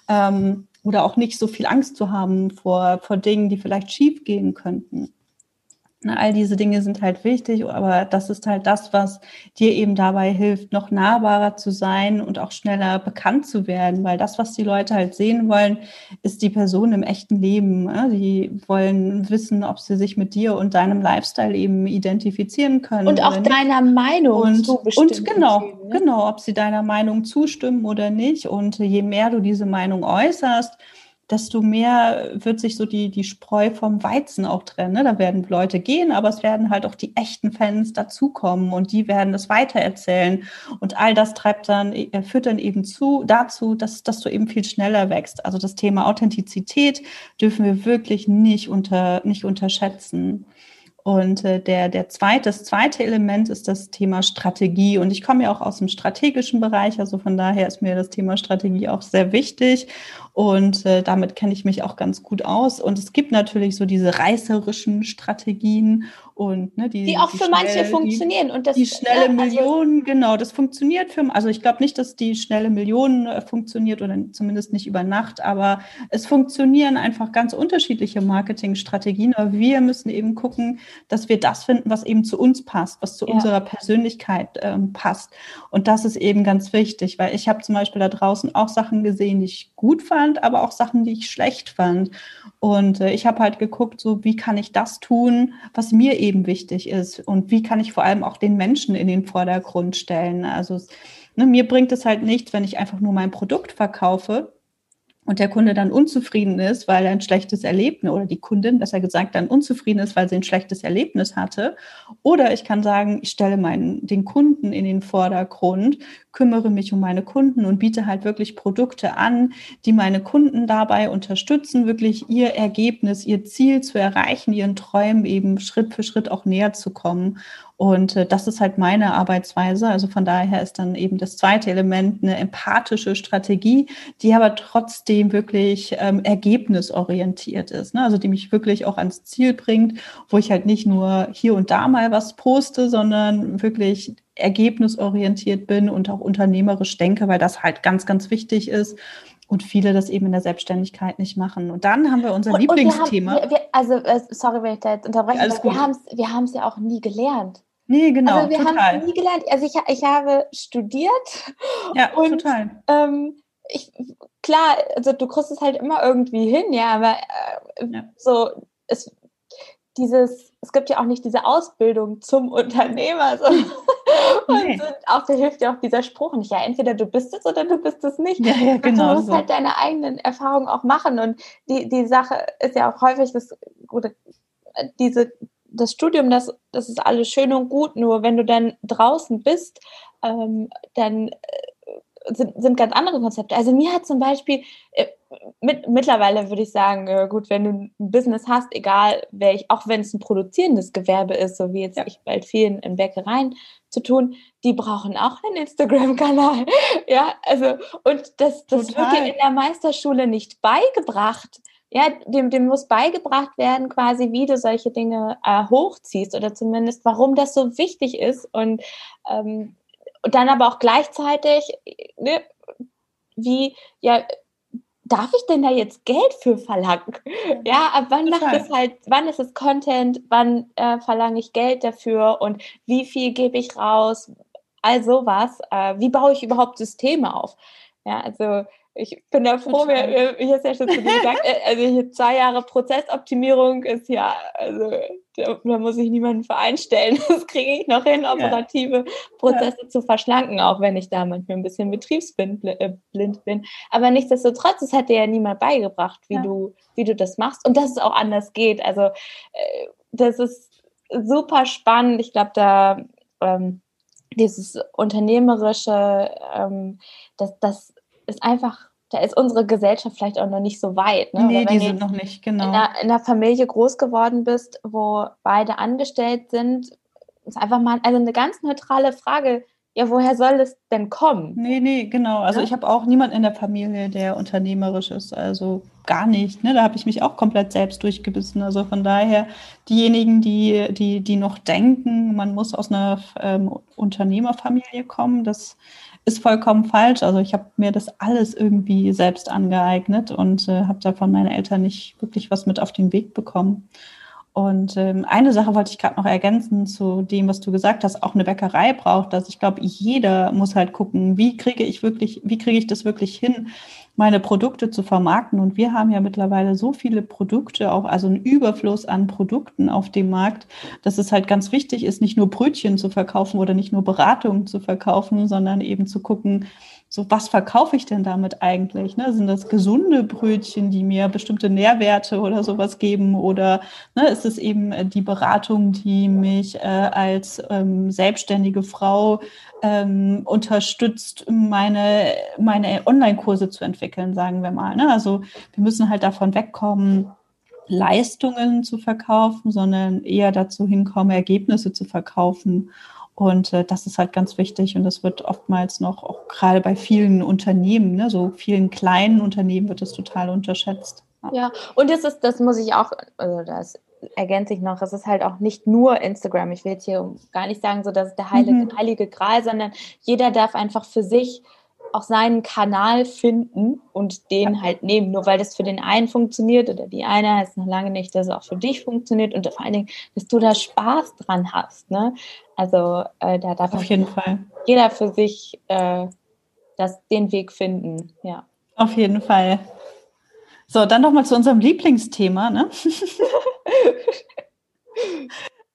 Ähm, oder auch nicht so viel Angst zu haben vor, vor Dingen, die vielleicht schief gehen könnten. All diese Dinge sind halt wichtig, aber das ist halt das, was dir eben dabei hilft, noch nahbarer zu sein und auch schneller bekannt zu werden, weil das, was die Leute halt sehen wollen, ist die Person im echten Leben. Die wollen wissen, ob sie sich mit dir und deinem Lifestyle eben identifizieren können. Und auch deiner Meinung und. Und genau, ne? genau, ob sie deiner Meinung zustimmen oder nicht. Und je mehr du diese Meinung äußerst, desto mehr wird sich so die, die Spreu vom Weizen auch trennen. Ne? Da werden Leute gehen, aber es werden halt auch die echten Fans dazukommen und die werden das weitererzählen. Und all das treibt dann, äh, führt dann eben zu, dazu, dass, dass du eben viel schneller wächst. Also das Thema Authentizität dürfen wir wirklich nicht unter, nicht unterschätzen. Und äh, der, der zweite, das zweite Element ist das Thema Strategie. Und ich komme ja auch aus dem strategischen Bereich, also von daher ist mir das Thema Strategie auch sehr wichtig. Und äh, damit kenne ich mich auch ganz gut aus. Und es gibt natürlich so diese reißerischen Strategien und ne, die, die auch die für schnell, manche funktionieren. Die, und das, die schnelle ja, also Millionen, genau, das funktioniert für, also ich glaube nicht, dass die schnelle Millionen äh, funktioniert oder zumindest nicht über Nacht, aber es funktionieren einfach ganz unterschiedliche Marketingstrategien. Aber wir müssen eben gucken, dass wir das finden, was eben zu uns passt, was zu ja. unserer Persönlichkeit ähm, passt. Und das ist eben ganz wichtig, weil ich habe zum Beispiel da draußen auch Sachen gesehen, die ich gut fand, aber auch Sachen, die ich schlecht fand. Und äh, ich habe halt geguckt, so wie kann ich das tun, was mir eben wichtig ist und wie kann ich vor allem auch den Menschen in den Vordergrund stellen. Also ne, mir bringt es halt nichts, wenn ich einfach nur mein Produkt verkaufe und der Kunde dann unzufrieden ist, weil er ein schlechtes Erlebnis oder die Kundin, besser gesagt, dann unzufrieden ist, weil sie ein schlechtes Erlebnis hatte. Oder ich kann sagen, ich stelle meinen, den Kunden in den Vordergrund, kümmere mich um meine Kunden und biete halt wirklich Produkte an, die meine Kunden dabei unterstützen, wirklich ihr Ergebnis, ihr Ziel zu erreichen, ihren Träumen eben Schritt für Schritt auch näher zu kommen. Und äh, das ist halt meine Arbeitsweise. Also von daher ist dann eben das zweite Element eine empathische Strategie, die aber trotzdem wirklich ähm, ergebnisorientiert ist. Ne? Also die mich wirklich auch ans Ziel bringt, wo ich halt nicht nur hier und da mal was poste, sondern wirklich ergebnisorientiert bin und auch unternehmerisch denke, weil das halt ganz, ganz wichtig ist und viele das eben in der Selbstständigkeit nicht machen. Und dann haben wir unser und, Lieblingsthema. Und wir haben, wir, also, äh, sorry, wenn ich da jetzt unterbreche, ja, wir haben es wir haben's ja auch nie gelernt. Nee, genau. Also wir haben nie gelernt. Also ich, ich habe studiert. Ja, und, total. Ähm, ich, klar, also du kriegst es halt immer irgendwie hin, ja, aber äh, ja. so, es, dieses, es gibt ja auch nicht diese Ausbildung zum Unternehmer. So. Und auch da hilft dir auch dieser Spruch nicht. Ja, entweder du bist es oder du bist es nicht. Ja, ja, genau. Du musst so. halt deine eigenen Erfahrungen auch machen. Und die, die Sache ist ja auch häufig das gute, diese, das Studium, das, das ist alles schön und gut, nur wenn du dann draußen bist, ähm, dann äh, sind, sind ganz andere Konzepte. Also mir hat zum Beispiel, äh, mit, mittlerweile würde ich sagen, äh, gut, wenn du ein Business hast, egal welch, auch wenn es ein produzierendes Gewerbe ist, so wie jetzt ja. ich bald vielen in Bäckereien zu tun, die brauchen auch einen Instagram-Kanal. ja, also, und das, das wird dir in der Meisterschule nicht beigebracht. Ja, dem, dem muss beigebracht werden, quasi, wie du solche Dinge äh, hochziehst oder zumindest, warum das so wichtig ist und, ähm, und dann aber auch gleichzeitig, ne, wie, ja, darf ich denn da jetzt Geld für verlangen? Ja, ab wann macht es halt, wann ist es Content, wann äh, verlange ich Geld dafür und wie viel gebe ich raus? All sowas. Äh, wie baue ich überhaupt Systeme auf? Ja, also ich bin da froh, wir, ich habe ja schon zu dir gesagt, also zwei Jahre Prozessoptimierung ist ja, also da, da muss ich niemanden vereinstellen. Das kriege ich noch hin, operative ja. Prozesse ja. zu verschlanken, auch wenn ich da manchmal ein bisschen betriebsblind äh, bin. Aber nichtsdestotrotz, es hat dir ja niemand beigebracht, wie du, wie du das machst und dass es auch anders geht. Also äh, das ist super spannend. Ich glaube, da ähm, dieses unternehmerische, ähm, das, das ist einfach da ist unsere Gesellschaft vielleicht auch noch nicht so weit. Ne? Nee, die sind noch nicht, genau. In einer, in einer, Familie groß geworden bist, wo beide angestellt sind, ist einfach mal also eine ganz neutrale Frage. Ja, woher soll es denn kommen? Nee, nee, genau. Also ja? ich habe auch niemanden in der Familie, der unternehmerisch ist. Also gar nicht. Ne? Da habe ich mich auch komplett selbst durchgebissen. Also von daher, diejenigen, die, die, die noch denken, man muss aus einer ähm, Unternehmerfamilie kommen, das ist vollkommen falsch. Also ich habe mir das alles irgendwie selbst angeeignet und äh, habe da von meinen Eltern nicht wirklich was mit auf den Weg bekommen. Und ähm, eine Sache wollte ich gerade noch ergänzen zu dem, was du gesagt hast, auch eine Bäckerei braucht das. Ich glaube, jeder muss halt gucken, wie kriege ich wirklich, wie kriege ich das wirklich hin, meine Produkte zu vermarkten. Und wir haben ja mittlerweile so viele Produkte, auch also einen Überfluss an Produkten auf dem Markt, dass es halt ganz wichtig ist, nicht nur Brötchen zu verkaufen oder nicht nur Beratungen zu verkaufen, sondern eben zu gucken, so was verkaufe ich denn damit eigentlich? Ne? Sind das gesunde Brötchen, die mir bestimmte Nährwerte oder sowas geben? Oder ne, ist es eben äh, die Beratung, die mich äh, als ähm, selbstständige Frau ähm, unterstützt, meine, meine Online-Kurse zu entwickeln, sagen wir mal. Ne? Also wir müssen halt davon wegkommen, Leistungen zu verkaufen, sondern eher dazu hinkommen, Ergebnisse zu verkaufen. Und äh, das ist halt ganz wichtig und das wird oftmals noch, auch gerade bei vielen Unternehmen, ne, so vielen kleinen Unternehmen wird das total unterschätzt. Ja, ja und das ist, das muss ich auch, also das ergänze ich noch, es ist halt auch nicht nur Instagram. Ich will jetzt hier gar nicht sagen, so dass der heilige, mhm. heilige Gral, sondern jeder darf einfach für sich auch seinen Kanal finden und den halt nehmen. Nur weil das für den einen funktioniert oder die eine heißt noch lange nicht, dass es auch für dich funktioniert und vor allen Dingen, dass du da Spaß dran hast. Ne? Also äh, da darf auf jeden Fall jeder für sich äh, das, den Weg finden. Ja. Auf jeden Fall. So, dann nochmal zu unserem Lieblingsthema. Ne?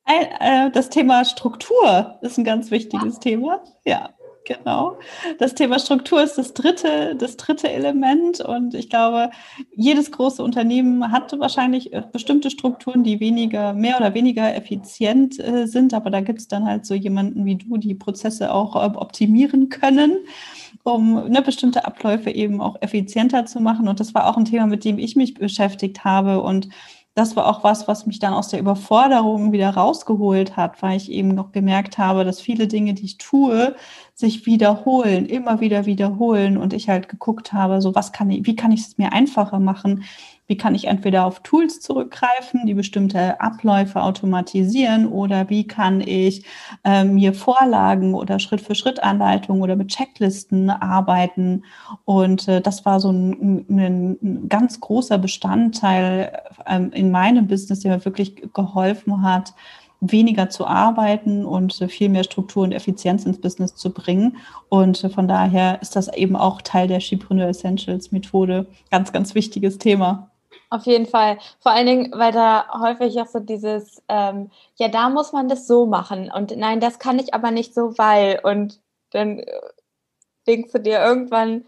Äh, das Thema Struktur ist ein ganz wichtiges ja. Thema. Ja. Genau. Das Thema Struktur ist das dritte, das dritte Element. Und ich glaube, jedes große Unternehmen hat wahrscheinlich äh, bestimmte Strukturen, die weniger, mehr oder weniger effizient äh, sind. Aber da gibt es dann halt so jemanden wie du, die Prozesse auch äh, optimieren können, um ne, bestimmte Abläufe eben auch effizienter zu machen. Und das war auch ein Thema, mit dem ich mich beschäftigt habe. Und das war auch was, was mich dann aus der Überforderung wieder rausgeholt hat, weil ich eben noch gemerkt habe, dass viele Dinge, die ich tue, sich wiederholen, immer wieder wiederholen und ich halt geguckt habe, so was kann ich, wie kann ich es mir einfacher machen? Wie kann ich entweder auf Tools zurückgreifen, die bestimmte Abläufe automatisieren oder wie kann ich äh, mir Vorlagen oder Schritt-für-Schritt-Anleitungen oder mit Checklisten arbeiten. Und äh, das war so ein, ein, ein ganz großer Bestandteil ähm, in meinem Business, der mir wirklich geholfen hat, weniger zu arbeiten und viel mehr Struktur und Effizienz ins Business zu bringen. Und von daher ist das eben auch Teil der Shipreneur Essentials Methode. Ganz, ganz wichtiges Thema. Auf jeden Fall. Vor allen Dingen, weil da häufig auch so dieses, ähm, ja, da muss man das so machen und nein, das kann ich aber nicht so, weil und dann äh, denkst du dir irgendwann,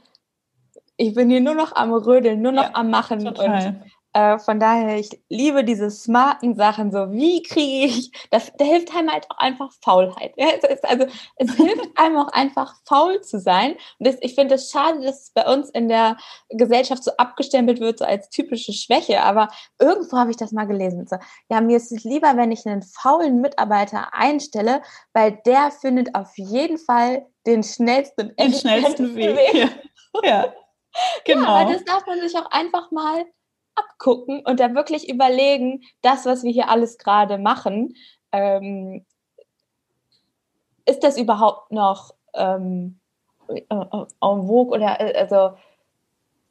ich bin hier nur noch am Rödeln, nur noch ja, am Machen total. und äh, von daher, ich liebe diese smarten Sachen. So, wie kriege ich, das, da hilft einem halt auch einfach Faulheit. Ja, es ist, also, es hilft einem auch einfach faul zu sein. Und das, ich finde es schade, dass es bei uns in der Gesellschaft so abgestempelt wird, so als typische Schwäche. Aber irgendwo habe ich das mal gelesen. So, ja, mir ist es lieber, wenn ich einen faulen Mitarbeiter einstelle, weil der findet auf jeden Fall den schnellsten, den schnellsten Weg. Weg. Ja. ja. Genau. Ja, aber das darf man sich auch einfach mal abgucken und da wirklich überlegen, das, was wir hier alles gerade machen, ähm, ist das überhaupt noch ähm, äh, en vogue oder äh, also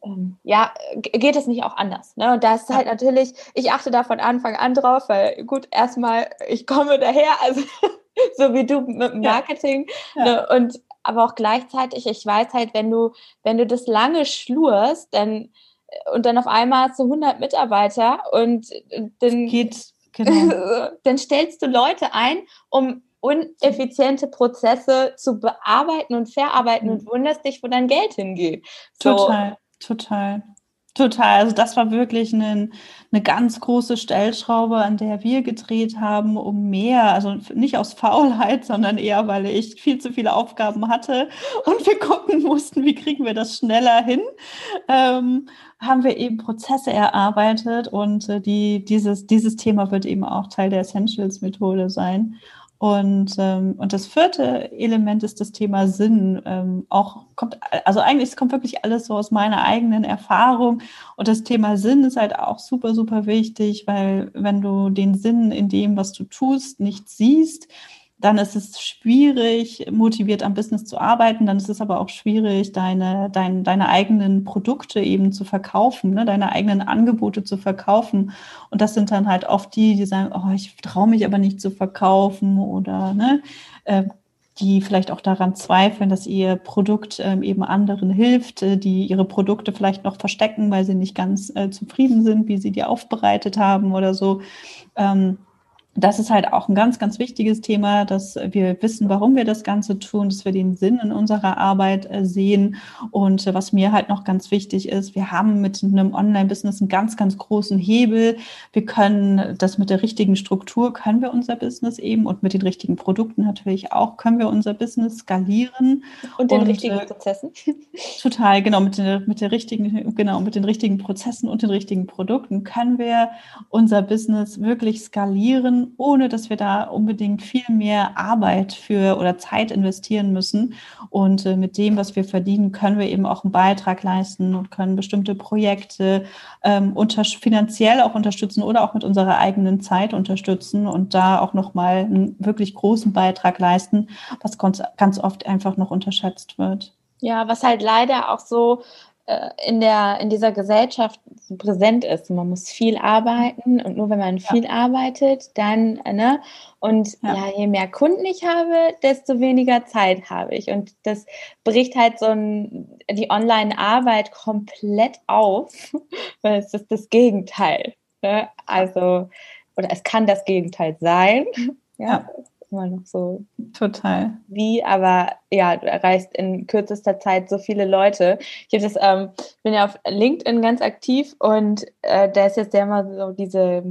ähm, ja, geht es nicht auch anders? Ne? Und da ist halt natürlich, ich achte da von Anfang an drauf, weil gut, erstmal, ich komme daher, also so wie du mit dem Marketing. Ja. Ne? Und aber auch gleichzeitig, ich weiß halt, wenn du, wenn du das lange schlurst, dann und dann auf einmal zu 100 Mitarbeiter und dann geht genau. dann stellst du Leute ein, um uneffiziente Prozesse zu bearbeiten und verarbeiten und wunderst dich, wo dein Geld hingeht. So. Total, total. Total. Also das war wirklich eine, eine ganz große Stellschraube, an der wir gedreht haben, um mehr, also nicht aus Faulheit, sondern eher, weil ich viel zu viele Aufgaben hatte und wir gucken mussten, wie kriegen wir das schneller hin, ähm, haben wir eben Prozesse erarbeitet und äh, die, dieses, dieses Thema wird eben auch Teil der Essentials-Methode sein. Und, ähm, und das vierte Element ist das Thema Sinn. Ähm, auch kommt, also eigentlich es kommt wirklich alles so aus meiner eigenen Erfahrung. Und das Thema Sinn ist halt auch super, super wichtig, weil wenn du den Sinn in dem, was du tust, nicht siehst, dann ist es schwierig, motiviert am Business zu arbeiten. Dann ist es aber auch schwierig, deine, dein, deine eigenen Produkte eben zu verkaufen, ne? deine eigenen Angebote zu verkaufen. Und das sind dann halt oft die, die sagen, oh, ich traue mich aber nicht zu verkaufen oder ne, äh, die vielleicht auch daran zweifeln, dass ihr Produkt ähm, eben anderen hilft, äh, die ihre Produkte vielleicht noch verstecken, weil sie nicht ganz äh, zufrieden sind, wie sie die aufbereitet haben oder so. Ähm, das ist halt auch ein ganz, ganz wichtiges Thema, dass wir wissen, warum wir das Ganze tun, dass wir den Sinn in unserer Arbeit äh, sehen. Und was mir halt noch ganz wichtig ist, wir haben mit einem Online-Business einen ganz, ganz großen Hebel. Wir können das mit der richtigen Struktur, können wir unser Business eben und mit den richtigen Produkten natürlich auch, können wir unser Business skalieren. Und den und, richtigen äh, Prozessen. Total, genau, mit, der, mit der richtigen, genau, mit den richtigen Prozessen und den richtigen Produkten können wir unser Business wirklich skalieren ohne dass wir da unbedingt viel mehr Arbeit für oder Zeit investieren müssen. Und äh, mit dem, was wir verdienen, können wir eben auch einen Beitrag leisten und können bestimmte Projekte ähm, finanziell auch unterstützen oder auch mit unserer eigenen Zeit unterstützen und da auch nochmal einen wirklich großen Beitrag leisten, was ganz, ganz oft einfach noch unterschätzt wird. Ja, was halt leider auch so in, der, in dieser Gesellschaft präsent ist. Man muss viel arbeiten und nur wenn man viel ja. arbeitet, dann, ne? Und ja. ja. je mehr Kunden ich habe, desto weniger Zeit habe ich. Und das bricht halt so ein, die Online-Arbeit komplett auf, weil es ist das Gegenteil. Ne? Also, oder es kann das Gegenteil sein. ja. Immer noch so. Total. Wie, aber ja, du erreichst in kürzester Zeit so viele Leute. Ich das, ähm, bin ja auf LinkedIn ganz aktiv und äh, da ist jetzt ja immer so diese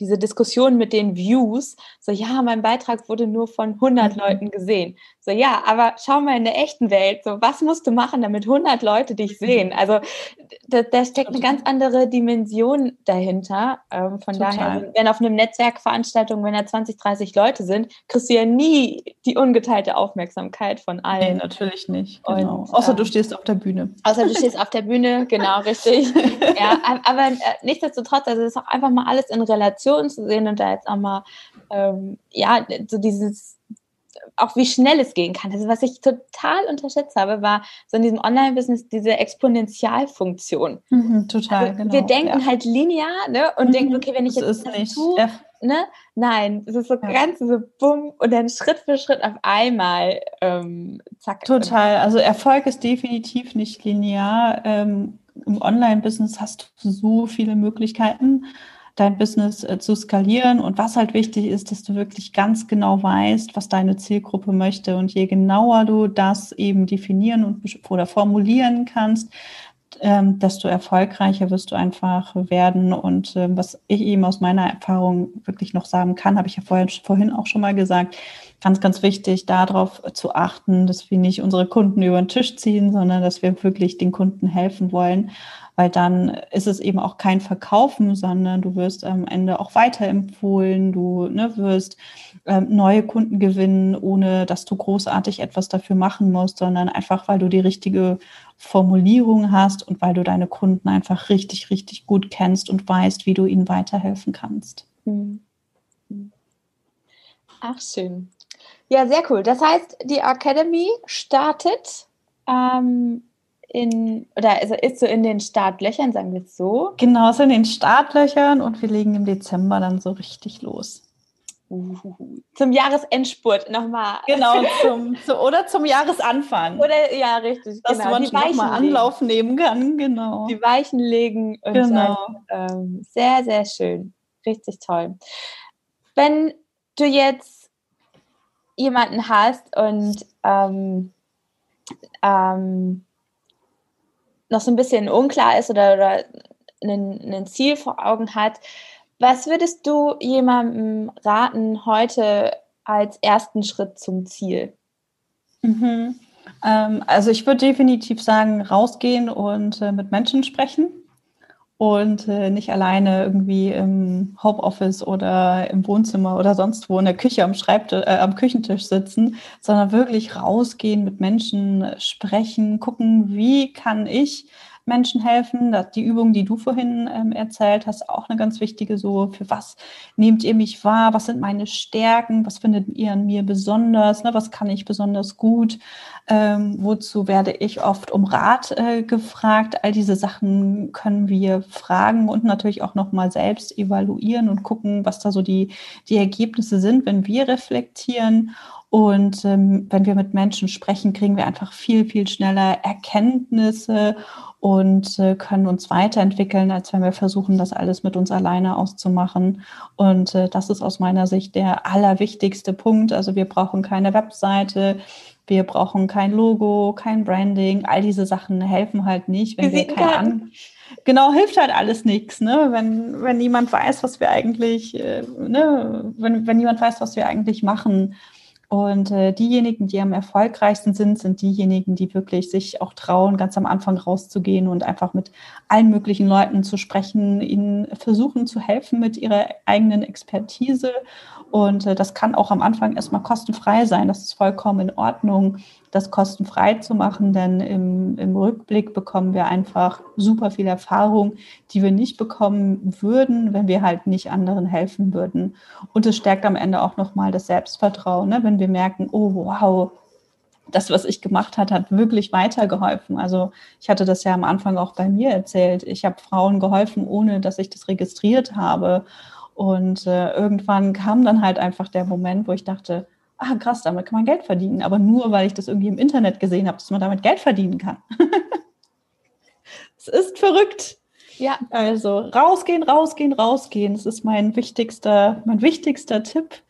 diese Diskussion mit den Views, so ja, mein Beitrag wurde nur von 100 mhm. Leuten gesehen. So ja, aber schau mal in der echten Welt, so was musst du machen, damit 100 Leute dich mhm. sehen? Also da, da steckt eine ganz andere Dimension dahinter. Ähm, von Total. daher, wenn auf einem Netzwerkveranstaltung, wenn da 20, 30 Leute sind, kriegst du ja nie die ungeteilte Aufmerksamkeit von allen. Nee, natürlich nicht. Genau. Und, außer äh, du stehst auf der Bühne. Außer du stehst auf der Bühne, genau, richtig. ja, aber äh, nichtsdestotrotz, also es ist auch einfach mal alles in Relation Reaktionen zu sehen und da jetzt auch mal, ähm, ja, so dieses, auch wie schnell es gehen kann. Also was ich total unterschätzt habe, war so in diesem Online-Business diese Exponentialfunktion. Mhm, total, also genau. Wir denken ja. halt linear ne, und mhm, denken, okay, wenn ich jetzt ist nicht tue, ne, nein, es ist so ja. ganz so bumm und dann Schritt für Schritt auf einmal ähm, zack. Total, also Erfolg ist definitiv nicht linear. Ähm, im Online-Business hast du so viele Möglichkeiten, dein Business äh, zu skalieren. Und was halt wichtig ist, dass du wirklich ganz genau weißt, was deine Zielgruppe möchte. Und je genauer du das eben definieren und oder formulieren kannst, ähm, desto erfolgreicher wirst du einfach werden. Und ähm, was ich eben aus meiner Erfahrung wirklich noch sagen kann, habe ich ja vorhin, vorhin auch schon mal gesagt, ganz, ganz wichtig, darauf zu achten, dass wir nicht unsere Kunden über den Tisch ziehen, sondern dass wir wirklich den Kunden helfen wollen. Weil dann ist es eben auch kein Verkaufen, sondern du wirst am Ende auch weiterempfohlen, du ne, wirst ähm, neue Kunden gewinnen, ohne dass du großartig etwas dafür machen musst, sondern einfach, weil du die richtige Formulierung hast und weil du deine Kunden einfach richtig, richtig gut kennst und weißt, wie du ihnen weiterhelfen kannst. Mhm. Ach, schön. Ja, sehr cool. Das heißt, die Academy startet ähm, in, oder also ist so in den Startlöchern, sagen wir es so. Genau, ist in den Startlöchern und wir legen im Dezember dann so richtig los. Zum Jahresendspurt nochmal. Genau, zum, zu, oder zum Jahresanfang. Oder ja, richtig. Dass genau. man nochmal Anlauf nehmen kann, genau. Die Weichen legen und genau. Dann, ähm, sehr, sehr schön. Richtig toll. Wenn du jetzt jemanden hast und ähm, ähm, noch so ein bisschen unklar ist oder, oder ein Ziel vor Augen hat, was würdest du jemandem raten heute als ersten Schritt zum Ziel? Mhm. Ähm, also ich würde definitiv sagen, rausgehen und äh, mit Menschen sprechen und äh, nicht alleine irgendwie im Homeoffice oder im Wohnzimmer oder sonst wo in der Küche am Schreibtisch, äh, am Küchentisch sitzen, sondern wirklich rausgehen, mit Menschen sprechen, gucken, wie kann ich Menschen helfen. Die Übung, die du vorhin ähm, erzählt hast, auch eine ganz wichtige, so für was nehmt ihr mich wahr, was sind meine Stärken, was findet ihr an mir besonders, ne? was kann ich besonders gut, ähm, wozu werde ich oft um Rat äh, gefragt. All diese Sachen können wir fragen und natürlich auch nochmal selbst evaluieren und gucken, was da so die, die Ergebnisse sind, wenn wir reflektieren. Und ähm, wenn wir mit Menschen sprechen, kriegen wir einfach viel, viel schneller Erkenntnisse und äh, können uns weiterentwickeln, als wenn wir versuchen, das alles mit uns alleine auszumachen. Und äh, das ist aus meiner Sicht der allerwichtigste Punkt. Also wir brauchen keine Webseite, wir brauchen kein Logo, kein Branding. All diese Sachen helfen halt nicht, wenn wir kein An Genau, hilft halt alles nichts, ne? Wenn, wenn niemand weiß, was wir eigentlich, äh, ne, wenn, wenn niemand weiß, was wir eigentlich machen, und äh, diejenigen, die am erfolgreichsten sind, sind diejenigen, die wirklich sich auch trauen, ganz am Anfang rauszugehen und einfach mit allen möglichen Leuten zu sprechen, ihnen versuchen zu helfen mit ihrer eigenen Expertise und äh, das kann auch am Anfang erstmal kostenfrei sein. Das ist vollkommen in Ordnung, das kostenfrei zu machen, denn im, im Rückblick bekommen wir einfach super viel Erfahrung, die wir nicht bekommen würden, wenn wir halt nicht anderen helfen würden. Und es stärkt am Ende auch nochmal das Selbstvertrauen, ne? wenn wir merken, oh wow, das, was ich gemacht hat, hat wirklich weitergeholfen. Also ich hatte das ja am Anfang auch bei mir erzählt. Ich habe Frauen geholfen, ohne dass ich das registriert habe. Und äh, irgendwann kam dann halt einfach der Moment, wo ich dachte, ah krass, damit kann man Geld verdienen. Aber nur, weil ich das irgendwie im Internet gesehen habe, dass man damit Geld verdienen kann. Es ist verrückt. Ja. Also rausgehen, rausgehen, rausgehen. Das ist mein wichtigster, mein wichtigster Tipp.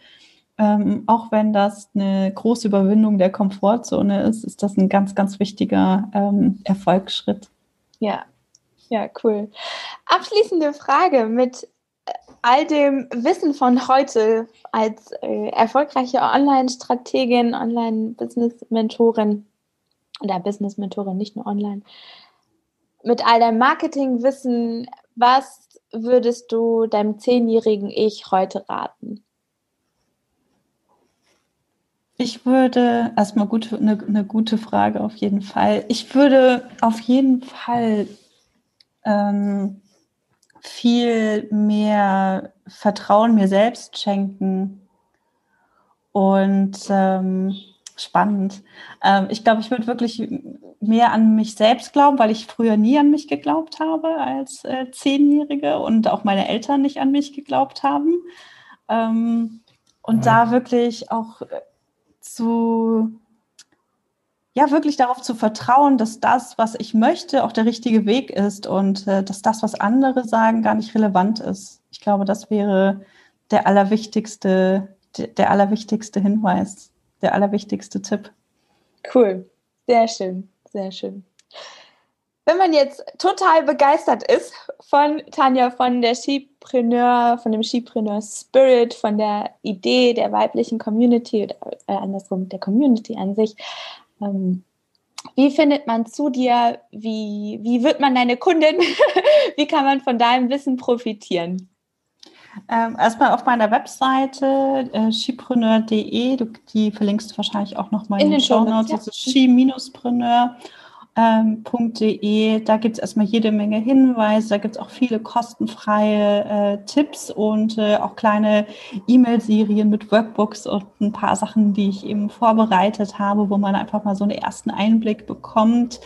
Ähm, auch wenn das eine große Überwindung der Komfortzone ist, ist das ein ganz, ganz wichtiger ähm, Erfolgsschritt. Ja, ja, cool. Abschließende Frage mit all dem Wissen von heute als äh, erfolgreiche Online-Strategin, Online-Business-Mentorin oder Business-Mentorin, nicht nur online, mit all deinem Marketing-Wissen, was würdest du deinem zehnjährigen Ich heute raten? Ich würde erstmal gut, eine, eine gute Frage auf jeden Fall. Ich würde auf jeden Fall ähm, viel mehr Vertrauen mir selbst schenken und ähm, spannend. Ähm, ich glaube, ich würde wirklich mehr an mich selbst glauben, weil ich früher nie an mich geglaubt habe als äh, Zehnjährige und auch meine Eltern nicht an mich geglaubt haben. Ähm, und da wirklich auch äh, zu ja wirklich darauf zu vertrauen, dass das, was ich möchte, auch der richtige Weg ist und äh, dass das, was andere sagen, gar nicht relevant ist. Ich glaube, das wäre der allerwichtigste, der allerwichtigste Hinweis, der allerwichtigste Tipp. Cool, sehr schön, sehr schön. Wenn man jetzt total begeistert ist von Tanja, von der Skipreneur, von dem Skipreneur Spirit, von der Idee der weiblichen Community oder äh, andersrum der Community an sich, ähm, wie findet man zu dir? Wie, wie wird man deine Kundin? wie kann man von deinem Wissen profitieren? Ähm, erstmal auf meiner Webseite äh, skipreneur.de, die verlinkst du wahrscheinlich auch nochmal in, in den Show Notes. Ja. Das ist ski-preneur ähm. Da gibt es erstmal jede Menge Hinweise, da gibt es auch viele kostenfreie äh, Tipps und äh, auch kleine E-Mail-Serien mit Workbooks und ein paar Sachen, die ich eben vorbereitet habe, wo man einfach mal so einen ersten Einblick bekommt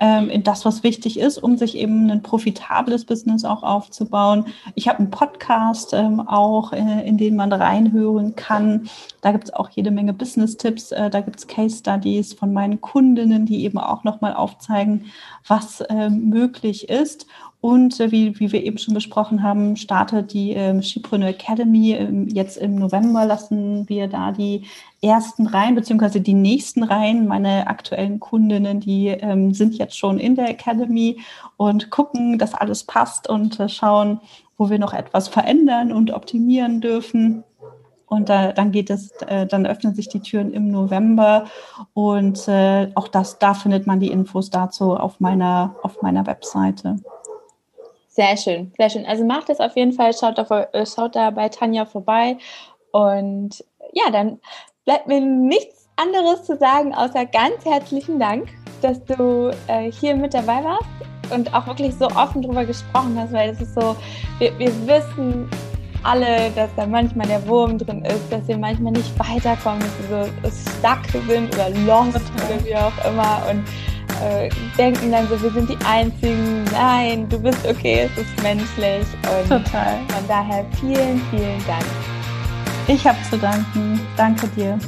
ähm, in das, was wichtig ist, um sich eben ein profitables Business auch aufzubauen. Ich habe einen Podcast ähm, auch, äh, in den man reinhören kann. Da gibt es auch jede Menge Business-Tipps, äh, da gibt es Case-Studies von meinen Kundinnen, die eben auch nochmal auf aufzeigen, was äh, möglich ist. Und äh, wie, wie wir eben schon besprochen haben, startet die ähm, Skipreneur Academy. Ähm, jetzt im November lassen wir da die ersten Reihen, beziehungsweise die nächsten Reihen. Meine aktuellen Kundinnen, die ähm, sind jetzt schon in der Academy und gucken, dass alles passt und äh, schauen, wo wir noch etwas verändern und optimieren dürfen. Und da, dann geht es, äh, dann öffnen sich die Türen im November und äh, auch das, da findet man die Infos dazu auf meiner, auf meiner Webseite. Sehr schön, sehr schön. Also macht es auf jeden Fall, schaut da, äh, schaut da bei Tanja vorbei. Und ja, dann bleibt mir nichts anderes zu sagen, außer ganz herzlichen Dank, dass du äh, hier mit dabei warst und auch wirklich so offen drüber gesprochen hast, weil es ist so, wir, wir wissen, alle, dass da manchmal der Wurm drin ist, dass wir manchmal nicht weiterkommen, dass wir so stuck sind oder lost oder wie auch immer und äh, denken dann so, wir sind die Einzigen. Nein, du bist okay, es ist menschlich. Und Total. Von daher vielen, vielen Dank. Ich habe zu danken. Danke dir.